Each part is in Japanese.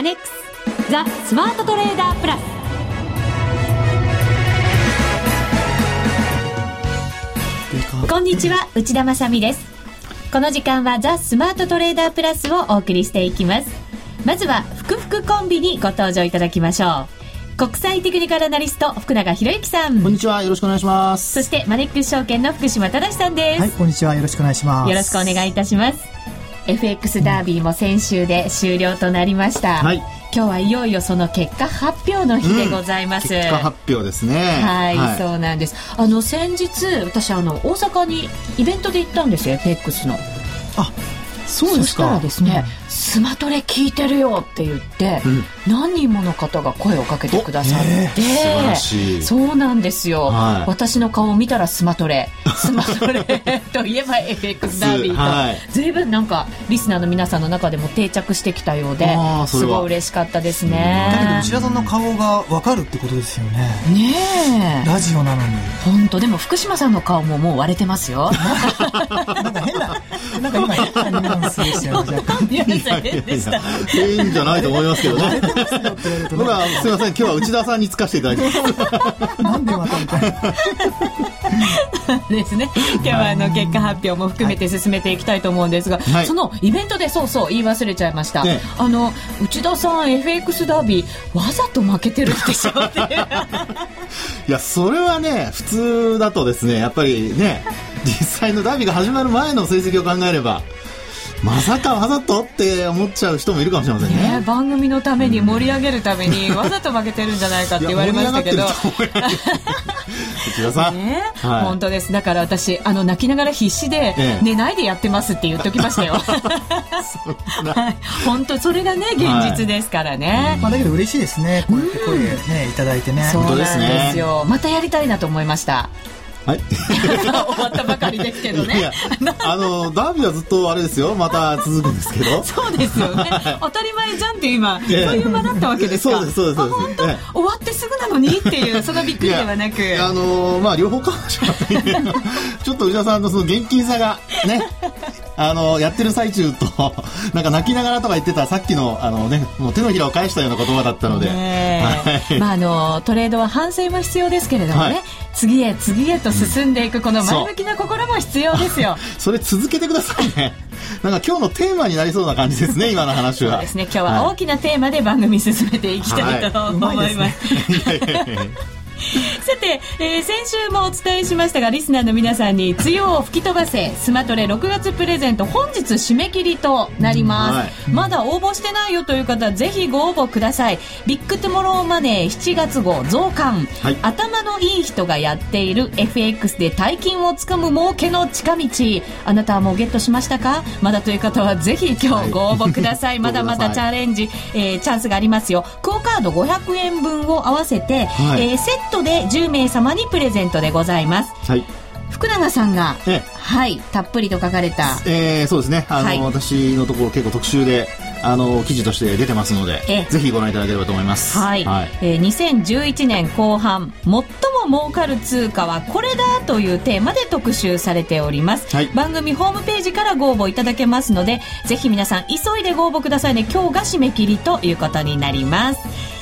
アネックスザ・スマートトレーダープラス。こんにちは内田まさです。この時間はザ・スマートトレーダープラスをお送りしていきます。まずはふくふくコンビにご登場いただきましょう。国際テクニカルアナリスト福永博之さん。こんにちはよろしくお願いします。そしてマネックス証券の福島正さんです。はいこんにちはよろしくお願いします。よろしくお願いいたします FX ダービーも先週で終了となりました、はい、今日はいよいよその結果発表の日でございます、うん、結果発表ですね。はい、はい、そうなんです。あの先日私あの大阪にイベントで行ったんですよ FX の。あそうですか。そしたらですね、うんスマトレ聞いてるよって言って、うん、何人もの方が声をかけてくださって、えー、そうなんですよ、はい、私の顔を見たらスマトレ。スマトレ といえば FX ダービーと、はい、随分なんかリスナーの皆さんの中でも定着してきたようですごい嬉しかったですね。だけど内田さんの顔が分かるってことですよね。ねえ。ラジオなのに。本当。でも福島さんの顔ももう割れてますよ。なんか変ななんか今変なニュアンスでしたよね変でしたいいんじゃないと思いますけどね。僕はすみません今日は内田さんにつかせていただきます。なんでまたみたいな。ですね。今日はあの結果発表も含めて進めていきたいと思うんですが、はい、そのイベントでそうそう言い忘れちゃいました、ね、あの内田さん FX ダービーわざと負けてるでしょって。いやそれはね普通だとですねやっぱりね実際のダービーが始まる前の成績を考えればまさかわざとって思っちゃう人もいるかもしれませんね、ね、番組のために盛り上げるために わざと負けてるんじゃないかって言われましたけど内さん、ねはい、本当です。だから私あの泣きながら必死で、寝ないでやってますって言っときましたよ。はい、本当それがね現実ですからね、はい、まあ、だけど嬉しいですね。こうやって声ね、いただいてね。そうなんですよ、またやりたいなと思いましたはい。終わったばかりですけどね。あの、ダービーはずっとあれですよ。また続くんですけど。そうですよね。当たり前じゃんって今、そういう場だったわけですか。そうです、そうです、そうです。本当、終わってすぐなのにっていう、そのびっくりではなく。あのまあ、両方かもしれませちょっと内田さんのその現金さが、ね、あの、やってる最中と、なんか泣きながらとか言ってたさっきの、あのね、もう手のひらを返したような言葉だったので。はい、まあ、あの、トレードは反省も必要ですけれどもね、はい、次へ次へと進んでいく、この前向きな心も必要ですよ。それ続けてくださいね。なんか今日のテーマになりそうな感じですね、今の話は。そうですね、今日は大きなテーマで番組進めていきたいと思います。さて、えー、先週もお伝えしましたがリスナーの皆さんに「梅雨を吹き飛ばせスマトレ6月プレゼント」本日締め切りとなります、はい、まだ応募してないよという方ぜひご応募ください。ビッグトゥモローマネー7月号増刊、はい、頭のいい人がやっている FX で大金をつかむ儲けの近道。あなたはもうゲットしましたか？まだという方はぜひ今日ご応募ください、はい、まだまだチャレンジ、えー、チャンスがありますよ。クオカード500円分を合わせて、はい、えー、セットで10名様にプレゼントでございます。はい。福永さんが、はい、たっぷりと書かれた。えー、そうですね。あの、はい、私のところ結構特集で、あの記事として出てますので、ぜひご覧いただければと思います。はい。はい、えー、2011年後半、最も儲かる通貨はこれだというテーマで特集されております。はい、番組ホームページからご応募いただけますので、ぜひ皆さん急いでご応募くださいね。今日が締め切りということになります。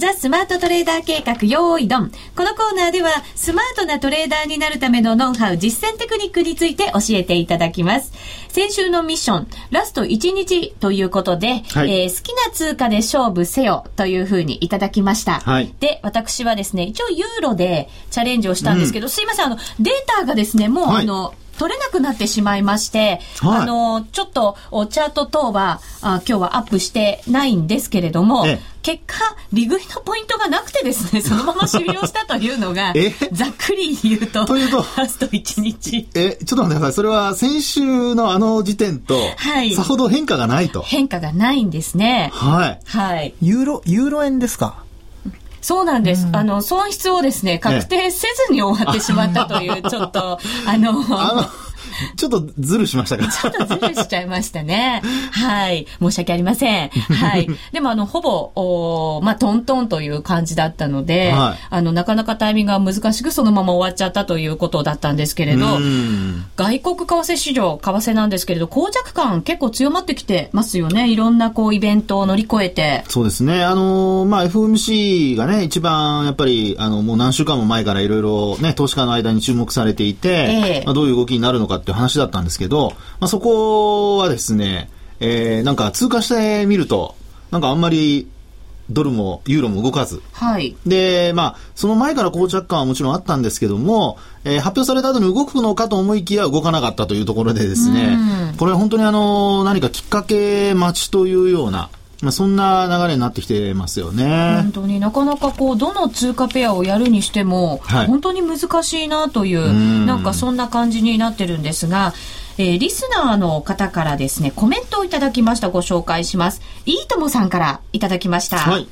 ザ・スマートトレーダー計画用意ドン。このコーナーでは、スマートなトレーダーになるためのノウハウ、実践テクニックについて教えていただきます。先週のミッション、ラスト1日ということで、はい、えー、好きな通貨で勝負せよというふうにいただきました。はい、で、私はですね、一応ユーロでチャレンジをしたんですけど、うん、すいません、あの、データがですね、もう、はい、あの、取れなくなってしまいまして、はい、あの、ちょっとチャート等はあ今日はアップしてないんですけれども、結果、利食いのポイントがなくてですね、そのまま終了したというのが、ざっくり言うと、というと、ラスト1日。え、ちょっと待ってください。それは先週のあの時点と、はい。さほど変化がないと。変化がないんですね。はい。はい。ユーロ、ユーロ円ですか？そうなんです。あの、損失をですね、確定せずに終わってしまったという、ちょっと、あの、あの、ちょっとズルしましたか？ちょっとズルしちゃいましたね。はい。申し訳ありません。はい。でも、あの、ほぼ、おまあ、トントンという感じだったので、はい、あの、なかなかタイミングが難しくそのまま終わっちゃったということだったんですけれど、外国為替市場、為替なんですけれど、膠着感結構強まってきてますよね。いろんなこう、イベントを乗り越えて。そうですね。あの、まあ、FOMC がね、一番、やっぱり、あの、もう何週間も前からいろいろね、投資家の間に注目されていて、えー、まあ、どういう動きになるのかっていう話だったんですけど、まあ、そこはですね、えー、なんか通過してみると、なんかあんまりドルもユーロも動かず。はい。で、まあ、その前から膠着感はもちろんあったんですけども、えー、発表された後に動くのかと思いきや動かなかったというところでですね、これは本当にあの、何かきっかけ待ちというような、まあ、そんな流れになってきてますよね。本当になかなかこう、どの通貨ペアをやるにしても、はい、本当に難しいなという、うなんかそんな感じになってるんですが、えー、リスナーの方からですね、コメントをいただきました。ご紹介します。いいともさんからいただきました。はい。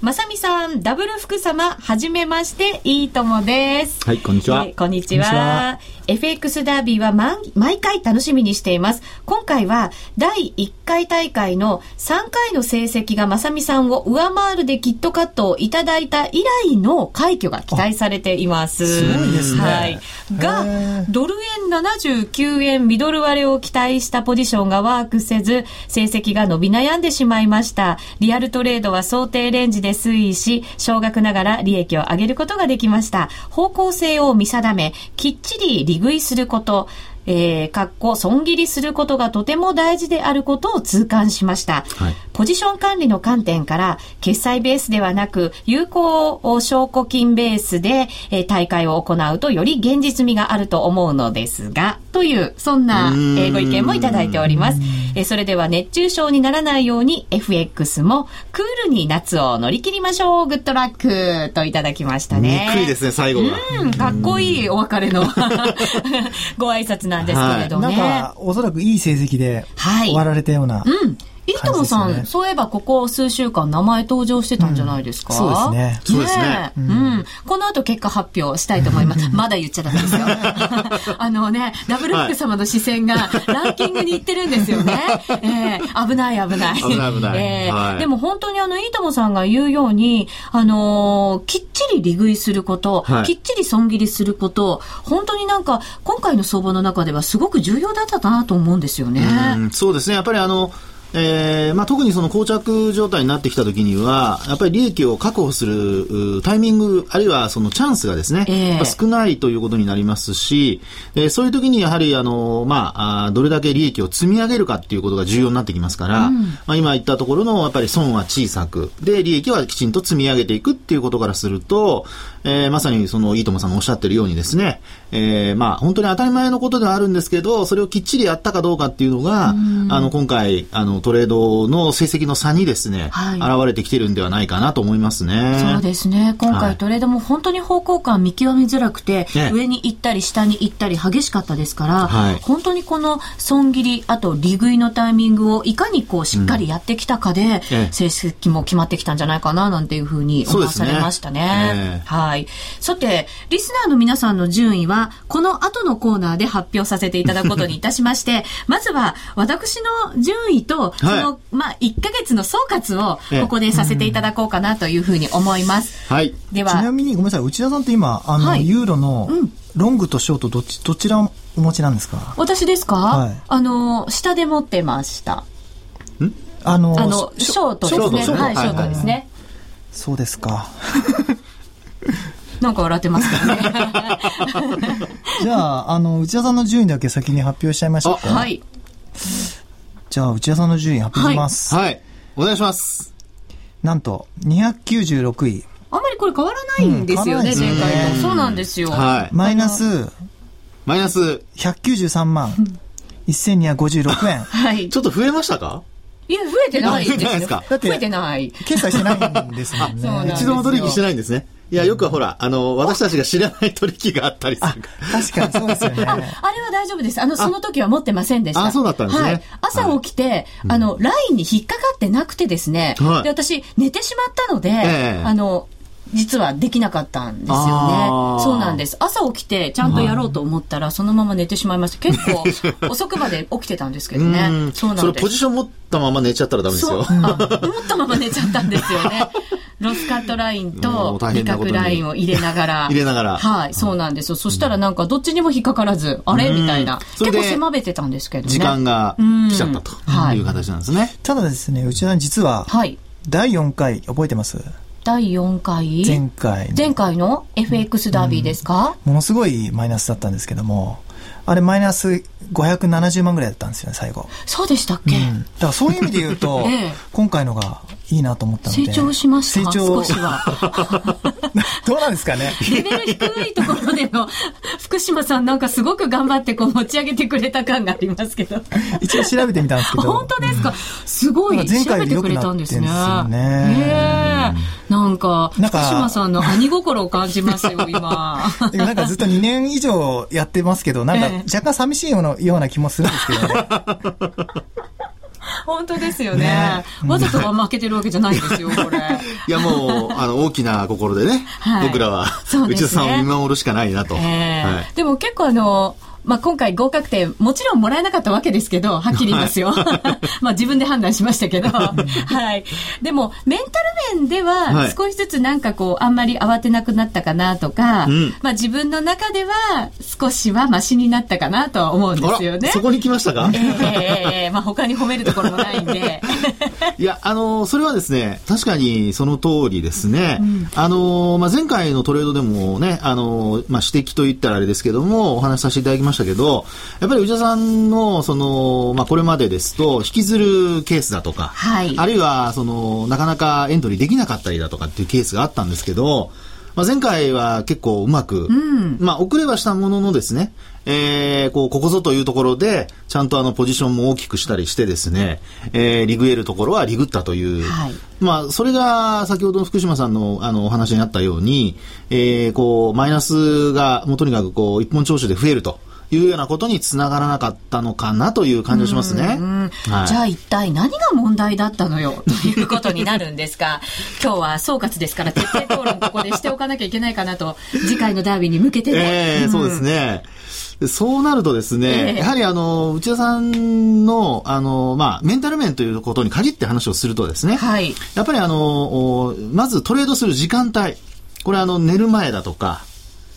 まさみさん、ダブル福様、はじめまして、いいともです。はい、こんにちは。こんにちは。FX ダービーは毎回楽しみにしています。今回は第1回大会の3回の成績がまさみさんを上回るでキットカットをいただいた以来の快挙が期待されています。すごいですね。はい。が、ドル円79円ミドル割れを期待したポジションがワークせず、成績が伸び悩んでしまいました。リアルトレードは想定レンジで推移し、少額ながら利益を上げることができました。方向性を見定め、きっちり利食いすること、えー、かっこ損切りすることがとても大事であることを痛感しました。はい、ポジション管理の観点から、決済ベースではなく、有効証拠金ベースで、えー、大会を行うとより現実味があると思うのですが、という、そんな、えー、ご意見もいただいております。えー、それでは熱中症にならないように FX もクールに夏を乗り切りましょう。グッドラックといただきましたね。憎いですね、最後が。うん、かっこいいお別れの ご挨拶なんですけれどね。はい、なんか、おそらくいい成績で終わられたような。はい、うん。いともさん、そういえばここ数週間名前登場してたんじゃないですか、そうですね。そうですね。うん。この後結果発表したいと思います。まだ言っちゃダメですよ。あのね、ダブルック様の視線がランキングに行ってるんですよね。えー、危ない危ない。危ない危ない。えー、でも本当にあの、いともさんが言うように、あのきっちり利食いすること、きっちり損切りすること、本当になんか、今回の相場の中ではすごく重要だったなと思うんですよね。そうですね。やっぱりあの、えーまあ、特にその膠着状態になってきたときには、やっぱり利益を確保するタイミング、あるいはそのチャンスがですね、えー、少ないということになりますし、えー、そういうときにやはりあの、まああ、どれだけ利益を積み上げるかっていうことが重要になってきますから、うん、まあ、今言ったところのやっぱり損は小さく、で、利益はきちんと積み上げていくっていうことからすると、えー、まさにその、いいともさんのおっしゃってるようにですね、えー、まあ、本当に当たり前のことではあるんですけど、それをきっちりやったかどうかっていうのが、うん、あの、今回、あの、トレードの成績の差にですね、はい、現れてきてるんではないかなと思いますね。そうですね。今回トレードも本当に方向感見極めづらくて、はい、上に行ったり下に行ったり激しかったですから、はい、本当にこの損切り、あと利食いのタイミングをいかにこうしっかりやってきたかで、うん、成績も決まってきたんじゃないかななんていうふうに思わされましたね。ねはい。さて、リスナーの皆さんの順位は、この後のコーナーで発表させていただくことにいたしまして、まずは私の順位と、その、まあ、1ヶ月の総括をここでさせていただこうかなというふうに思います。はい。では。ちなみにごめんなさい、内田さんって今、あの、はい、ユーロの、ロングとショートどっち、どちらお持ちなんですか？私ですか、はい、あの、下で持ってました。ん？あの、あの、ショートですね。はい、ショートですね。そうですか。なんか笑ってますけどね。じゃあ、あの、内田さんの順位だけ先に発表しちゃいましょうか。はい。じゃあ、内田さんの順位発表します。はい。はい、お願いします。なんと、296位。あんまりこれ変わらないんですよね、うん、前回と。そうなんですよ。はい。マイナス、マイナス、193万、1256円。はい。ちょっと増えましたか？いや、増えてないですか？だって、増えてない。決済してないんですもんね。一度も取引してないんですね。いや、よくほら、あの、私たちが知らない取引があったりする確かにそうですよね。ああれは大丈夫です。あの、その時は持ってませんでした。あ、そうだったんですね。はい。朝起きて、あの、ラインに引っかかってなくてですね。はい、で、私、寝てしまったので、えー、あの、実はできなかったんですよね。そうなんです。朝起きてちゃんとやろうと思ったら、そのまま寝てしまいました。結構 遅くまで起きてたんですけどね。そうなんです。それポジション持ったまま寝ちゃったらダメですよ。持ったまま寝ちゃったんですよね。ロスカットラインと理覚ラインを入れながら。入れながら。はい、そうなんですよ。そしたらなんかどっちにも引っかからず、あれ？みたいな。結構狭めてたんですけどね。時間が来ちゃったという形なんですね。ただですね、内田さん実は、はい。第4回覚えてます？第4回？前回前回の FX ダービーですか、うん、ものすごいマイナスだったんですけどもあれマイナス570万ぐらいだったんですよね最後。そうでしたっけ、うん、だからそういう意味で言うと、ええ、今回のがいいなと思ったので。成長しました？成長。少しは。どうなんですかね？レベル低いところでの福島さんなんかすごく頑張ってこう持ち上げてくれた感がありますけど。一応調べてみたんですけど。本当ですか、すごい。前回調べてくれたんですね。ね。なんか福島さんの兄心を感じますよ今。なんかずっと2年以上やってますけどなんか若干寂しいような気もするんですけどね 本当ですよね、ね、わざとは負けてるわけじゃないんですよ、これ。いや、もう、あの、大きな心でね、はい、僕らは、ね、内田さんを見守るしかないなと。えーはい、でも結構あの、まあ、今回合格点、もちろんもらえなかったわけですけど、はっきり言いますよ。まあ自分で判断しましたけど。はい。でも、メンタル面では、少しずつなんかこう、あんまり慌てなくなったかなとか、うん、まあ自分の中では少しはマシになったかなとは思うんですよね。そこに来ましたか？えー、えー、まあ他に褒めるところもないんで。いや、あのー、それはですね、確かにその通りですね。うん、あのー、まあ前回のトレードでもね、あのまあ指摘と言ったらあれですけども、お話しさせていただきましたけど、やっぱり内田さんの、その、まあ、これまでですと、引きずるケースだとか、はい、あるいは、その、なかなかエントリーできなかったりだとかっていうケースがあったんですけど、まあ、前回は結構うまく、うん、まあ、遅れはしたもののですね、えー、こう、ここぞというところで、ちゃんとあの、ポジションも大きくしたりしてですね、えー、リグえるところはリグったという、はい、まあ、それが、先ほどの福島さんの、あの、お話にあったように、えー、こう、マイナスが、もうとにかくこう、一本調子で増えると。いうようなことにつながらなかったのかなという感じがしますね。はい、じゃあ一体何が問題だったのよということになるんですが、今日は総括ですから徹底討論ここでしておかなきゃいけないかなと、次回のダービーに向けてね。えー、うん、そうですね。そうなるとですね、えー、やはりあの、内田さんの、あの、まあ、メンタル面ということに限って話をするとですね、はい、やっぱりあの、まずトレードする時間帯、これあの、寝る前だとか、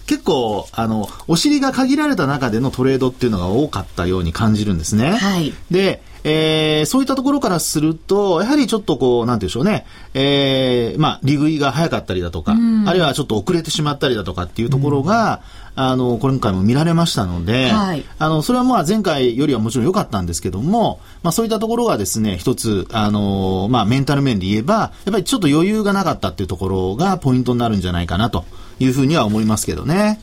結構、あの、お尻が限られた中でのトレードっていうのが多かったように感じるんですね。はい。で、えー、そういったところからすると、やはりちょっとこう、なんていうんでしょうね、えー、まあ、利食いが早かったりだとか、うん、あるいはちょっと遅れてしまったりだとかっていうところが、うん、あの、今回も見られましたので、はい、あの、それはまあ前回よりはもちろん良かったんですけども、まあそういったところがですね、一つ、あの、まあメンタル面で言えば、やっぱりちょっと余裕がなかったっていうところがポイントになるんじゃないかなと。いうふうには思いますけどね。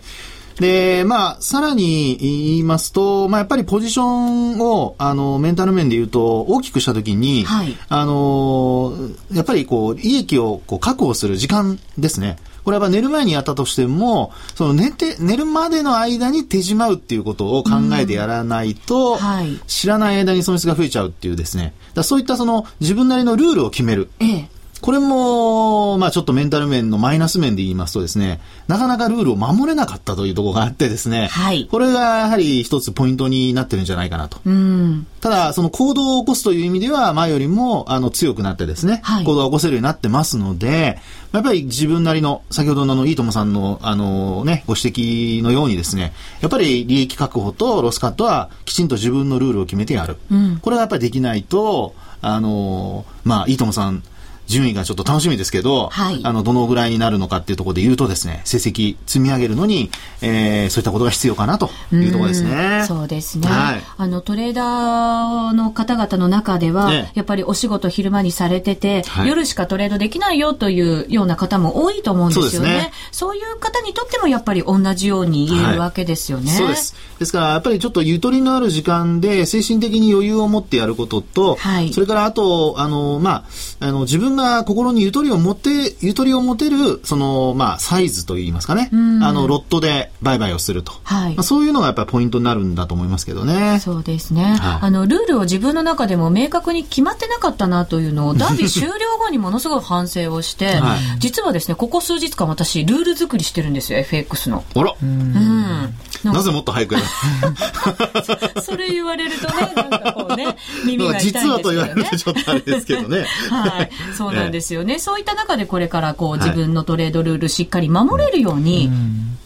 で、まあ、さらに言いますと、まあ、やっぱりポジションを、あの、メンタル面で言うと、大きくしたときに、はい、あの、やっぱりこう、利益をこう確保する時間ですね。これは寝る前にやったとしても、その寝て、寝るまでの間に手じまうっていうことを考えてやらないと、はい、知らない間に損失が増えちゃうっていうですね。だそういったその自分なりのルールを決める。ええこれも、まあちょっとメンタル面のマイナス面で言いますとですね、なかなかルールを守れなかったというところがあってですね、はい、これがやはり一つポイントになってるんじゃないかなと。うん、ただ、その行動を起こすという意味では、前よりもあの強くなってですね、はい、行動を起こせるようになってますので、やっぱり自分なりの、先ほどのあの、いいともさんの、あのね、ご指摘のようにですね、やっぱり利益確保とロスカットはきちんと自分のルールを決めてやる。うん、これがやっぱりできないと、あのまあ、いいともさん、順位がちょっと楽しみですけど、はい、あの、どのぐらいになるのかっていうところで言うとですね、成績積み上げるのに、えー、そういったことが必要かなというところですね。うそうですね。はい、あの、トレーダーの方々の中では、ね、やっぱりお仕事昼間にされてて、はい、夜しかトレードできないよというような方も多いと思うんですよね。そう、ね,、いう方にとってもやっぱり同じように言えるわけですよね。そうです。ですから、やっぱりちょっとゆとりのある時間で精神的に余裕を持ってやることと、はい、それからあと、あの、まあ、あの、自分が心にゆととりを持て、ゆとりを持てる、その、まあ、サイズといいますかね。あの、ロットで売買をすると。はい。まあ、そういうのがやっぱりポイントになるんだと思いますけどね。そうですね。はい、あの、ルールを自分の中でも明確に決まってなかったなというのを、ダービー終了後後にものすごい反省をして、はい、実はですね、ここ数日間私、ルール作りしてるんですよ、FX の。あら。うん。なぜもっと早くやる？それ言われるとね、なんかこうね、耳が痛いんですけど、ね、実はと言われるとちょっとあれですけどね。はい。そうなんですよね。そういった中でこれからこう、自分のトレードルールしっかり守れるように、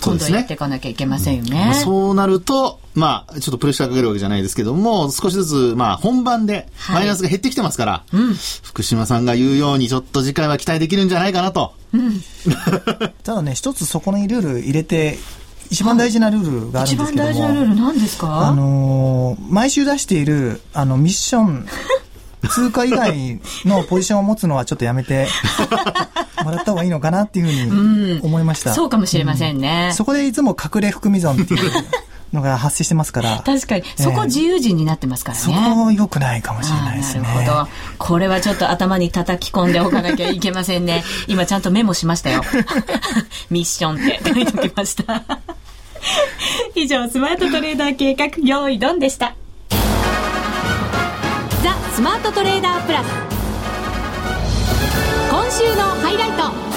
今度やっていかなきゃいけませんよね。そうなると、まあ、ちょっとプレッシャーかけるわけじゃないですけども、少しずつ、まあ、本番で、マイナスが減ってきてますから、はいうん、福島さんが言うように、ちょっと次回は期待できるんじゃないかなと。うん、ただね、一つそこにルール入れて、一番大事なルールがあるんですけども、一番大事なルール何ですか？あのー、毎週出している、あの、ミッション、通貨以外のポジションを持つのはちょっとやめて もらった方がいいのかなっていうふうに思いました。うん、そうかもしれませんね、うん、そこでいつも隠れ含み損っていうのが発生してますから。確かに。そこ自由人になってますからね。そこ良くないかもしれないですね。なるほど。これはちょっと頭に叩き込んでおかなきゃいけませんね。今ちゃんとメモしましたよ。ミッションって書いておきました。以上、スマートトレーダー計画、用意ドンでした。ザ・スマートトレーダープラス。今週のハイライト。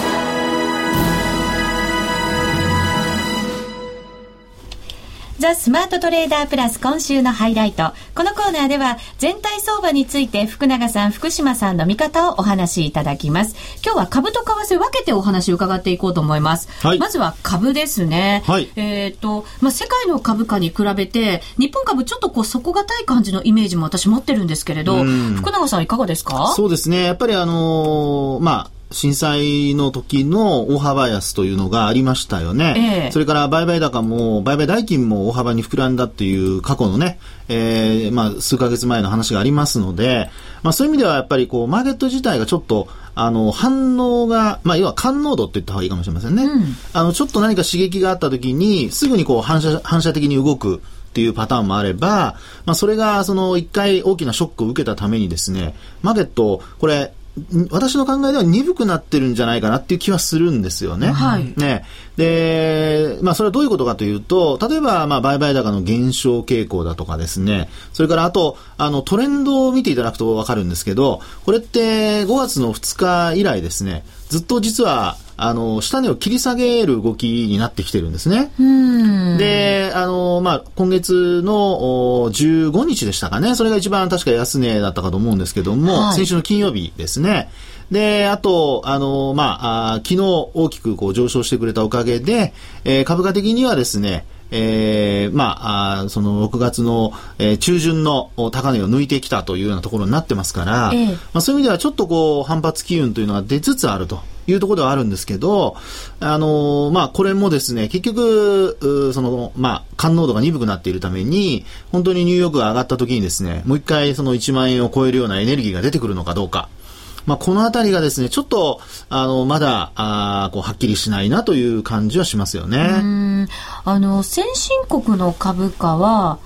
ザ・スマートトレーダープラス今週のハイライト。このコーナーでは全体相場について福永さん、福島さんの見方をお話しいただきます。今日は株と為替分けてお話を伺っていこうと思います。はい、まずは株ですね。はい、えっ、ー、と、まあ、世界の株価に比べて、日本株ちょっとこう底堅い感じのイメージも私持ってるんですけれど、福永さんいかがですか？そうですね。やっぱりあのー、まあ、震災の時の大幅安というのがありましたよね。えそれから売買高も、売買代金も大幅に膨らんだっていう過去のね、えー、まあ、数ヶ月前の話がありますので、まあ、そういう意味ではやっぱりこう、マーケット自体がちょっと、あの、反応が、まあ、要は感濃度って言った方がいいかもしれませんね。うん、あの、ちょっと何か刺激があった時に、すぐにこう、反射、反射的に動く。っていうパターンもあれば、まあ、それがその一回大きなショックを受けたためにですね、マーケット、これ、私の考えでは鈍くなってるんじゃないかなっていう気はするんですよね。はい。ね。で、まあそれはどういうことかというと、例えばまあ売買高の減少傾向だとかですね、それからあと、あのトレンドを見ていただくとわかるんですけど、これって5月の2日以来ですね、ずっと実はあの、下値を切り下げる動きになってきてるんですね。で、あの、まあ、今月の15日でしたかね。それが一番確か安値だったかと思うんですけども、はい、先週の金曜日ですね。で、あと、あの、まあ、あ昨日大きくこう上昇してくれたおかげで、えー、株価的にはですね、えー、まあ、あその6月の、えー、中旬の高値を抜いてきたというようなところになってますから、えまあ、そういう意味ではちょっとこう反発機運というのが出つつあるというところではあるんですけど、あのー、まあ、これもですね、結局、その、まあ、感濃度が鈍くなっているために、本当にニューヨークが上がった時にですね、もう一回その1万円を超えるようなエネルギーが出てくるのかどうか。まあ、このあたりがですね、ちょっと、あの、まだ、あこう、はっきりしないなという感じはしますよね。あの、先進国の株価は、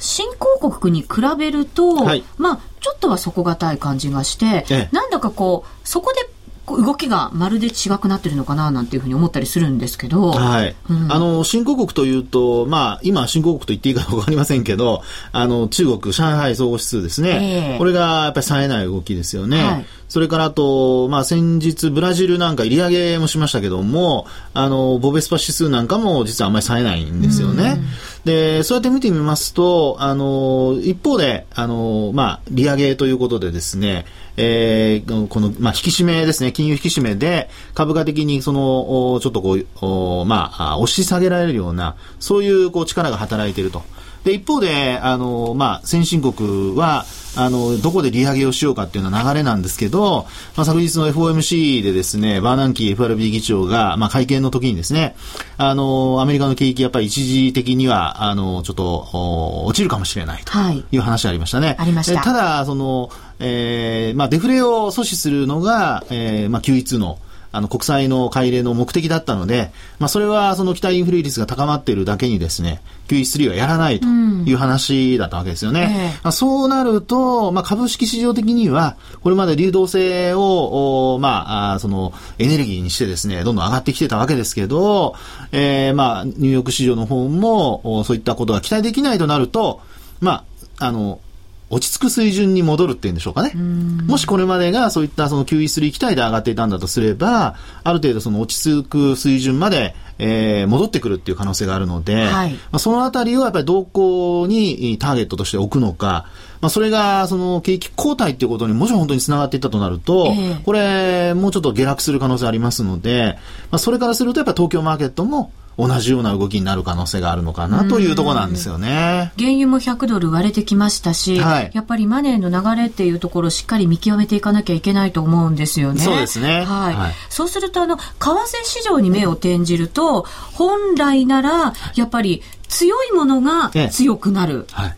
新興国に比べると、はい、まあ、ちょっとは底堅い感じがして、ええ、なんだかこう、そこで動きがまるで違くなってるのかななんていうふうに思ったりするんですけど。はい。うん、あの、新興国というと、まあ、今、新興国と言っていいかわかりませんけど、あの、中国、上海総合指数ですね。えー、これがやっぱり冴えない動きですよね。はいそれからあと、まあ、先日ブラジルなんか入り上げもしましたけども、あの、ボベスパ指数なんかも実はあんまり冴えないんですよね。で、そうやって見てみますと、あの、一方で、あの、まあ、利上げということでですね、えー、この、まあ、引き締めですね、金融引き締めで、株価的にその、ちょっとこう、まあ、押し下げられるような、そういうこう力が働いていると。で、一方で、あの、まあ、先進国は、あの、どこで利上げをしようかっていうような流れなんですけど、まあ、昨日の FOMC でですね、バーナンキー FRB 議長が、まあ、会見の時にですね、あの、アメリカの景気やっぱり一時的には、あの、ちょっと、落ちるかもしれないという話ありましたね。はい、ありました。ただ、その、えー、まあ、デフレを阻止するのが、えー、まあ、QE2 の、あの、国債の買い入れの目的だったので、まあ、それはその期待インフレ率が高まっているだけにですね、QE3 はやらないという話だったわけですよね。うん、そうなると、まあ、株式市場的には、これまで流動性を、まあ、その、エネルギーにしてですね、どんどん上がってきてたわけですけど、えー、まあ、ニューヨーク市場の方も、そういったことが期待できないとなると、まあ、あの、落ち着く水準に戻るっていうんでしょうかね。もしこれまでがそういったその QE3 期待で上がっていたんだとすれば、ある程度その落ち着く水準まで、えー、戻ってくるっていう可能性があるので、はい、まあ、そのあたりをやっぱり動向にターゲットとして置くのか、まあ、それがその景気後退っていうことにもし本当につながっていったとなると、えー、これ、もうちょっと下落する可能性ありますので、まあ、それからするとやっぱり東京マーケットも同じような動きになる可能性があるのかなというところなんですよね。原油も100ドル割れてきましたし、はい、やっぱりマネーの流れっていうところをしっかり見極めていかなきゃいけないと思うんですよね。そうですね。はい。はい、そうすると、あの、為替市場に目を転じると、本来なら、やっぱり強いものが強くなる。はい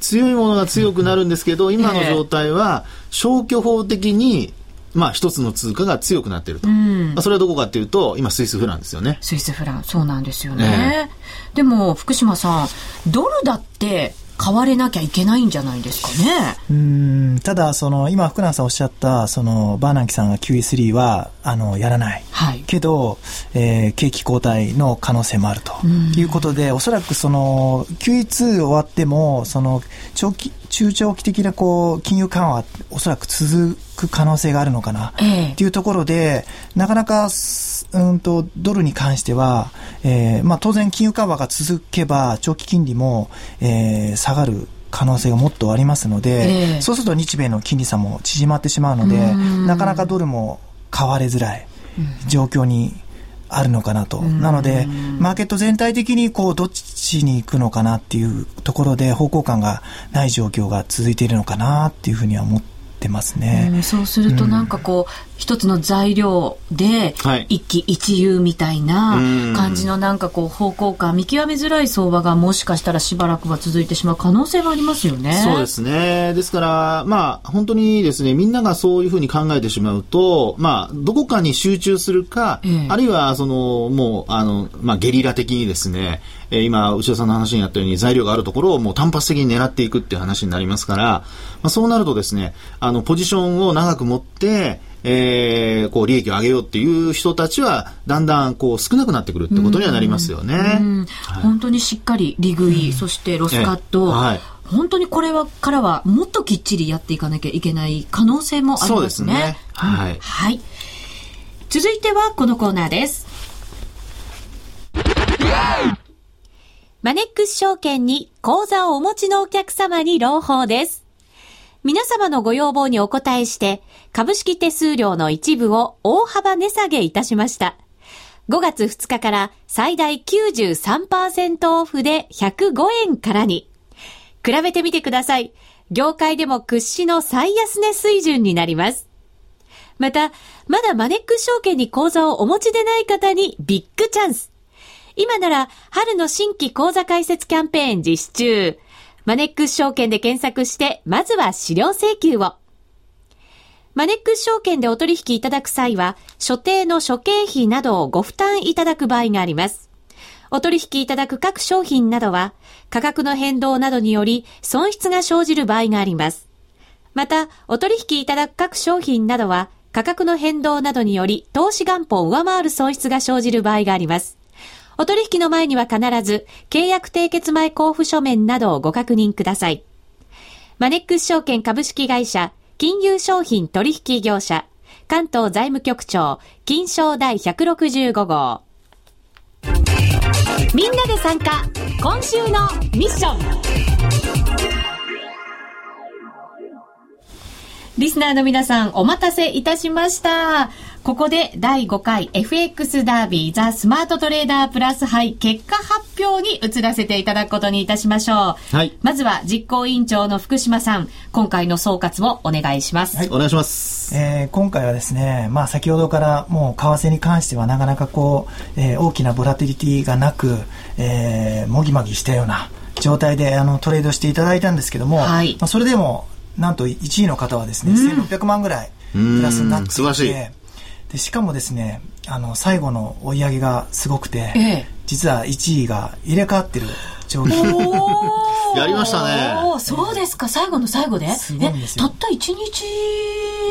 強いものが強くなるんですけど、今の状態は消去法的にまあ、一つの通貨が強くなっていると、うん、まあ、それはどこかっていうと今スイスフランですよね。スイスフランそうなんですよね、えー、でも福島さんドルだって買われなきゃいけないんじゃないですかね。うん、ただ、その、今、福永さんおっしゃった、その、バーナンキさんが QE3 は、あの、やらない。はい。けど、えー、景気後退の可能性もあるということで、おそらくその、QE2 終わっても、その、長期、中長期的なこう金融緩和おそらく続く可能性があるのかなっていうところで、なかなかうんとドルに関しては、えーまあ、当然金融緩和が続けば長期金利も、えー、下がる可能性がもっとありますので、えー、そうすると日米の金利差も縮まってしまうのでなかなかドルも買われづらい状況にあるのかなと。なので、マーケット全体的にこう、どっちに行くのかなっていうところで方向感がない状況が続いているのかなっていうふうには思ってってますね。うん、そうするとなんかこう、うん、一つの材料で一喜一憂みたいな感じのなんかこう方向感見極めづらい相場がもしかしたらしばらくは続いてしまう可能性がありますよね。そうですね。ですからまあ本当にですねみんながそういうふうに考えてしまうとまあどこかに集中するか、ええ、あるいはそのもうあのまあゲリラ的にですねえー、今、内田さんの話にあったように材料があるところをもう単発的に狙っていくっていう話になりますから、まあ、そうなるとですね、あの、ポジションを長く持って、えー、こう利益を上げようっていう人たちはだんだんこう少なくなってくるってことにはなりますよね。はい、本当にしっかり利食い、そしてロスカット、はい、本当にこれはからはもっときっちりやっていかなきゃいけない可能性もありますね。すね。はい、はい。続いてはこのコーナーです。マネックス証券に口座をお持ちのお客様に朗報です。皆様のご要望にお答えして、株式手数料の一部を大幅値下げいたしました。5月2日から最大93%オフで105円からに。比べてみてください。業界でも屈指の最安値水準になります。また、まだマネックス証券に口座をお持ちでない方にビッグチャンス。今なら春の新規講座開設キャンペーン実施中。マネックス証券で検索して、まずは資料請求を。マネックス証券でお取引いただく際は、所定の諸経費などをご負担いただく場合があります。お取引いただく各商品などは、価格の変動などにより損失が生じる場合があります。また、お取引いただく各商品などは、価格の変動などにより投資元本を上回る損失が生じる場合があります。お取引の前には必ず、契約締結前交付書面などをご確認ください。マネックス証券株式会社、金融商品取引業者、関東財務局長、金賞第165号。みんなで参加、今週のミッション。リスナーの皆さん、お待たせいたしました。ここで第5回 FX ダービーザ・スマートトレーダープラス杯結果発表に移らせていただくことにいたしましょう。はい。まずは実行委員長の福島さん、今回の総括をお願いします。はい、お願いします。えー、今回はですね、まあ先ほどからもう為替に関してはなかなかこう、えー、大きなボラティリティがなく、えー、もぎもぎしたような状態であのトレードしていただいたんですけども、はい、まあそれでもなんと1位の方はですね、うん、1600万ぐらいプラスになっていて、素晴らしい。でしかもですねあの最後の追い上げがすごくて、ええ、実は1位が入れ替わってる状況やりましたね。そうですか。最後の最後で？すごいんですよ。たった1日？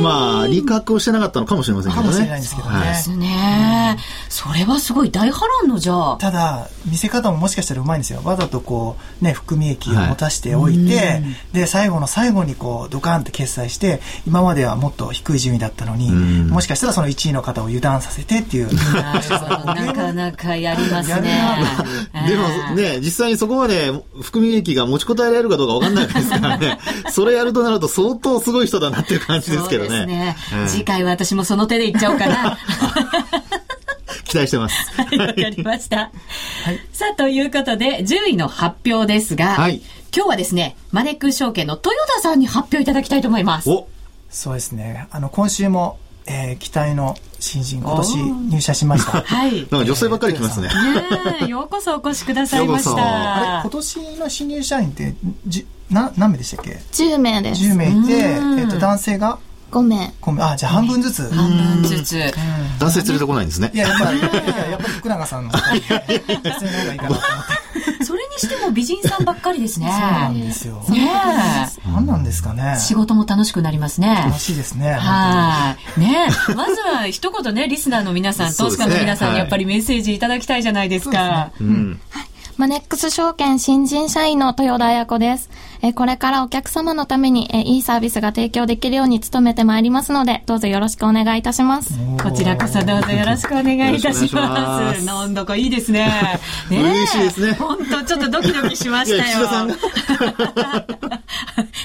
まあ利確をしてなかったのかもしれませんけどね。かもしれないんですけどね、ですね、それはすごい大波乱のじゃあ。ただ、見せ方ももしかしたらうまいんですよ。わざとこう、ね、含み益を持たしておいて、はい、で、最後の最後にこう、ドカンって決済して、今まではもっと低い順位だったのに、もしかしたらその1位の方を油断させてっていう。なかなかやりますね。でもね、実際にそこまで含み益が持ちこたえられるかどうかわかんないですからね。それやるとなると相当すごい人だなっていう感じですけどね。そうですね。次回は私もその手でいっちゃおうかな。期待してます。はい、わかりました。はい、さあ、ということで、10位の発表ですが、はい、今日はですね、マネックス証券の豊田さんに発表いただきたいと思います。そうですね。あの、今週も、えー、期待の新人、今年入社しました。はい。なんか女性ばっかり来ますね。ねようこそお越しくださいました。今年の新入社員って、じな何名でしたっけ ?10 名です。10名いて、えっ、ー、と、男性が？5名。5名。あ、じゃあ半分ずつ。半分ずつ。男性連れてこないんですね。いや、やっぱり、いや、やっぱり福永さんの。女性の方がいいかなと思って。それにしても美人さんばっかりですね。そうなんですよ。ね何なんですかね。仕事も楽しくなりますね。楽しいですね。はい。ねまずは一言ね、リスナーの皆さん、投資家の皆さんにやっぱりメッセージいただきたいじゃないですか。うん。マネックス証券新人社員の豊田彩子です。えこれからお客様のためにえいいサービスが提供できるように努めてまいりますので、どうぞよろしくお願いいたします。こちらこそどうぞよろしくお願いいたします。なんだかいいですね。ね嬉しいですね。本当ちょっとドキドキしましたよ。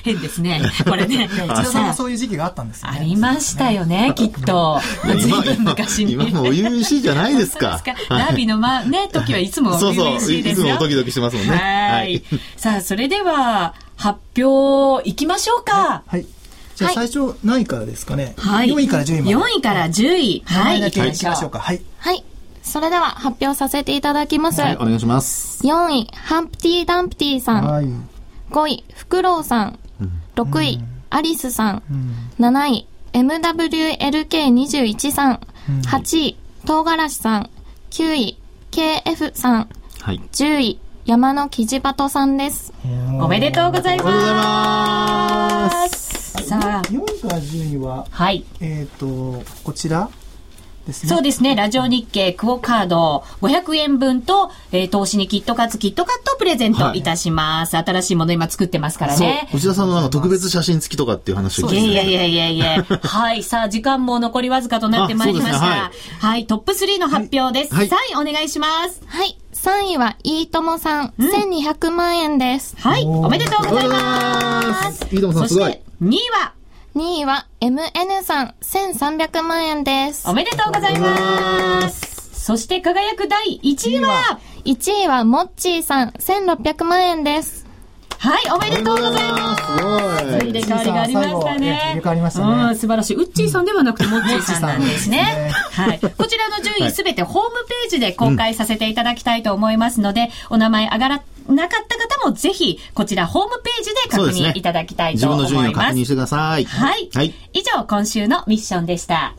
変ですね。これね。内田さんもそういう時期があったんですね。ありましたよね、きっと。ずいぶん昔に。今も初々しいじゃないですか。ダービーのま、ね、時はいつも初々しいですよ。いつもドキドキしてますもんね。はい。さあ、それでは、発表いきましょうか。はい。じゃあ最初何位からですかね？はい。4位から10位まで。4位から10位。はい。行きましょうか。はい。はい。それでは発表させていただきます。はい、お願いします。4位、ハンプティ・ダンプティさん。はい。5位、フクロウさん。6位、アリスさん。7位、MWLK21 さん。8位、唐辛子さん。9位、KF さん。はい。10位、山のキジバトさんです。おめでとうございます。さあ、4位から10位は、はい。えっ、ー、と、こちらね、そうですね。ラジオ日経クオカード500円分と、えー、投資にキットカツキットカットプレゼントいたします。はい、新しいもの今作ってますからね。内田さんのなんか特別写真付きとかっていう話を聞いて、いやいやいやいやはい。さあ、時間も残りわずかとなってまいりました。ねはい、はい、トップ3の発表です。はい、3位お願いします。はい。3位は、いいともさん、うん、1200万円です。はい。おめでとうございます。いいともさんすごい。2位は、2位は MN さん1300万円です。おめでとうございます。そして輝く第1位は ?1 位はモッチーさん1600万円です。はい、おめでとうございます。入れ替わりがありましたね。入れ替わりましたね。素晴らしい。ウッチーさんではなくて、モッチーさんなんですね。はい。こちらの順位すべてホームページで公開させていただきたいと思いますので、お名前上がらなかった方もぜひ、こちらホームページで確認いただきたいと思います。自分の順位を確認してください。はい。はい。以上、今週のミッションでした。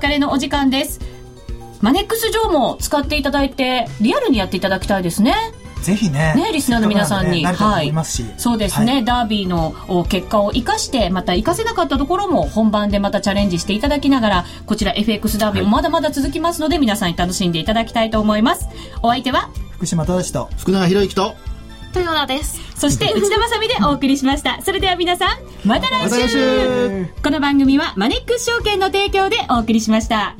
別れのお時間です。マネックス上も使っていただいて、リアルにやっていただきたいですね。ぜひね。ね、リスナーの皆さんに。ね、はい。そうですね、はい、ダービーの結果を生かして、また生かせなかったところも本番でまたチャレンジしていただきながら、こちら FX ダービーもまだまだ続きますので、はい、皆さんに楽しんでいただきたいと思います。お相手は、福島正と、福永博之と、豊田です。そして 内田まさみでお送りしました。それでは皆さん、また来週,、この番組はマネックス証券の提供でお送りしました。